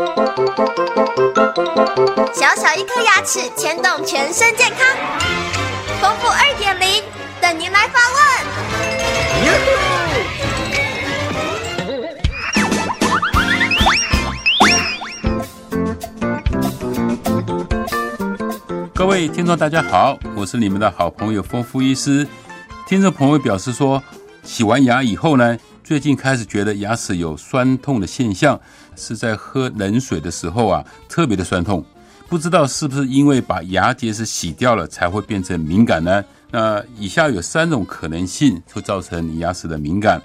小小一颗牙齿牵动全身健康，丰富二点零等您来发问。各位听众，大家好，我是你们的好朋友丰富医师。听众朋友表示说，洗完牙以后呢？最近开始觉得牙齿有酸痛的现象，是在喝冷水的时候啊，特别的酸痛。不知道是不是因为把牙结石洗掉了才会变成敏感呢？那以下有三种可能性会造成你牙齿的敏感。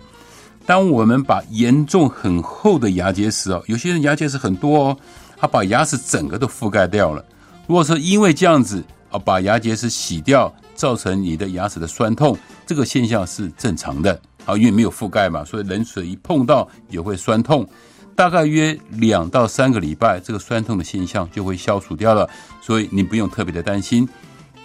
当我们把严重很厚的牙结石哦，有些人牙结石很多哦，他把牙齿整个都覆盖掉了。如果说因为这样子啊，把牙结石洗掉，造成你的牙齿的酸痛，这个现象是正常的。啊，因为没有覆盖嘛，所以冷水一碰到也会酸痛，大概约两到三个礼拜，这个酸痛的现象就会消除掉了，所以你不用特别的担心。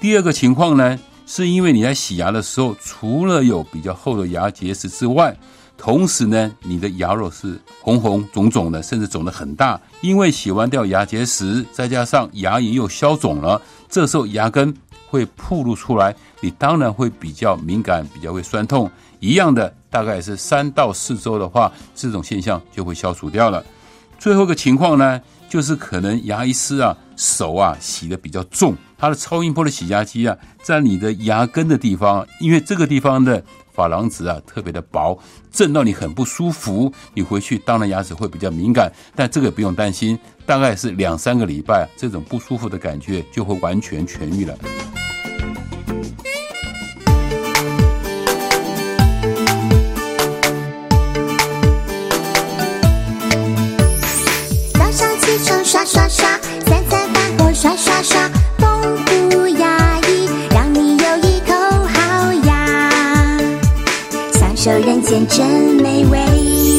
第二个情况呢，是因为你在洗牙的时候，除了有比较厚的牙结石之外，同时呢，你的牙肉是红红肿肿的，甚至肿得很大，因为洗完掉牙结石，再加上牙龈又消肿了，这时候牙根会暴露出来，你当然会比较敏感，比较会酸痛。一样的，大概是三到四周的话，这种现象就会消除掉了。最后一个情况呢，就是可能牙医师啊手啊洗的比较重，他的超音波的洗牙机啊在你的牙根的地方，因为这个地方的珐琅质啊特别的薄，震到你很不舒服，你回去当然牙齿会比较敏感，但这个不用担心，大概是两三个礼拜，这种不舒服的感觉就会完全痊愈了。早上起床刷刷刷，三餐饭后刷刷刷，丰富牙这人间真美味。